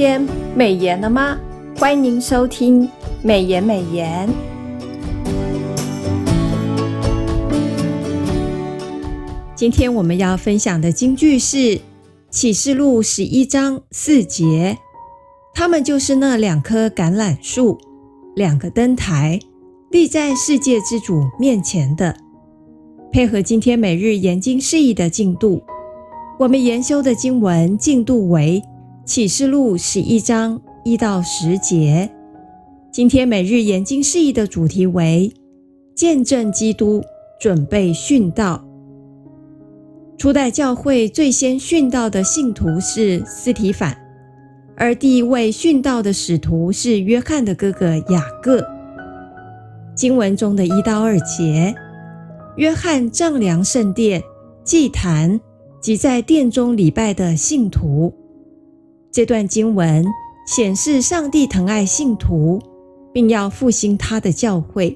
天美言了吗？欢迎收听美言美言。今天我们要分享的金句是《启示录》十一章四节，他们就是那两棵橄榄树，两个灯台，立在世界之主面前的。配合今天每日研经释义的进度，我们研修的经文进度为。启示录十一章一到十节，今天每日研经释义的主题为见证基督，准备殉道。初代教会最先殉道的信徒是斯提反，而第一位殉道的使徒是约翰的哥哥雅各。经文中的一到二节，约翰丈量圣殿、祭坛及在殿中礼拜的信徒。这段经文显示上帝疼爱信徒，并要复兴他的教会。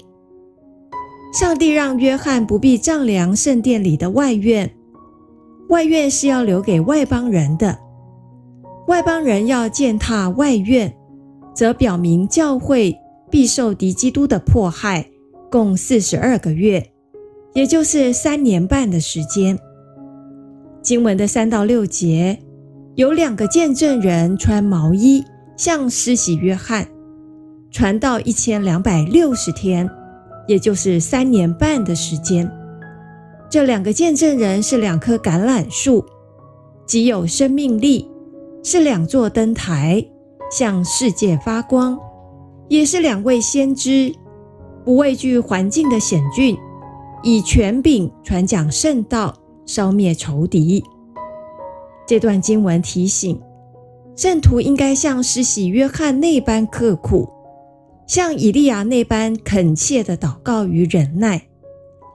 上帝让约翰不必丈量圣殿里的外院，外院是要留给外邦人的。外邦人要践踏外院，则表明教会必受敌基督的迫害，共四十二个月，也就是三年半的时间。经文的三到六节。有两个见证人穿毛衣向施洗约翰传道一千两百六十天，也就是三年半的时间。这两个见证人是两棵橄榄树，极有生命力，是两座灯台，向世界发光，也是两位先知，不畏惧环境的险峻，以权柄传讲圣道，消灭仇敌。这段经文提醒，圣徒应该像施洗约翰那般刻苦，像以利亚那般恳切的祷告与忍耐，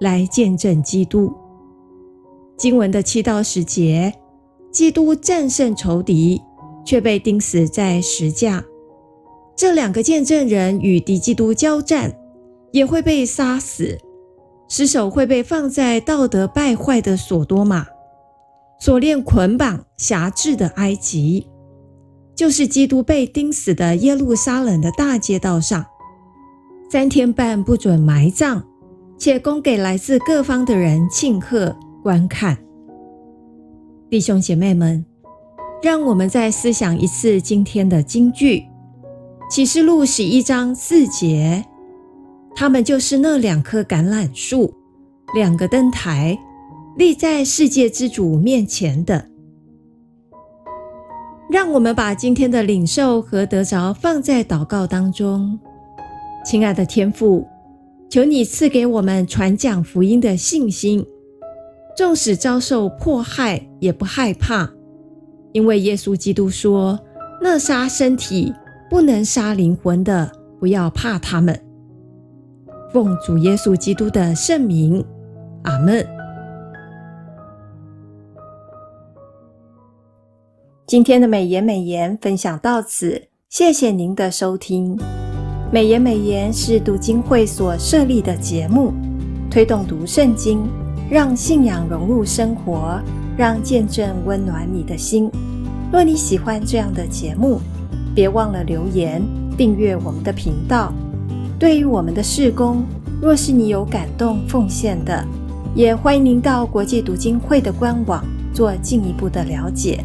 来见证基督。经文的七到十节，基督战胜仇敌，却被钉死在十架。这两个见证人与敌基督交战，也会被杀死，尸首会被放在道德败坏的所多玛。锁链捆绑辖制的埃及，就是基督被钉死的耶路撒冷的大街道上，三天半不准埋葬，且供给来自各方的人庆贺观看。弟兄姐妹们，让我们再思想一次今天的金句：启示录十一章四节，他们就是那两棵橄榄树，两个灯台。立在世界之主面前的，让我们把今天的领受和得着放在祷告当中。亲爱的天父，求你赐给我们传讲福音的信心，纵使遭受迫害也不害怕，因为耶稣基督说：“那杀身体不能杀灵魂的，不要怕他们。”奉主耶稣基督的圣名，阿门。今天的美言美言分享到此，谢谢您的收听。美言美言是读经会所设立的节目，推动读圣经，让信仰融入生活，让见证温暖你的心。若你喜欢这样的节目，别忘了留言订阅我们的频道。对于我们的事工，若是你有感动奉献的，也欢迎您到国际读经会的官网做进一步的了解。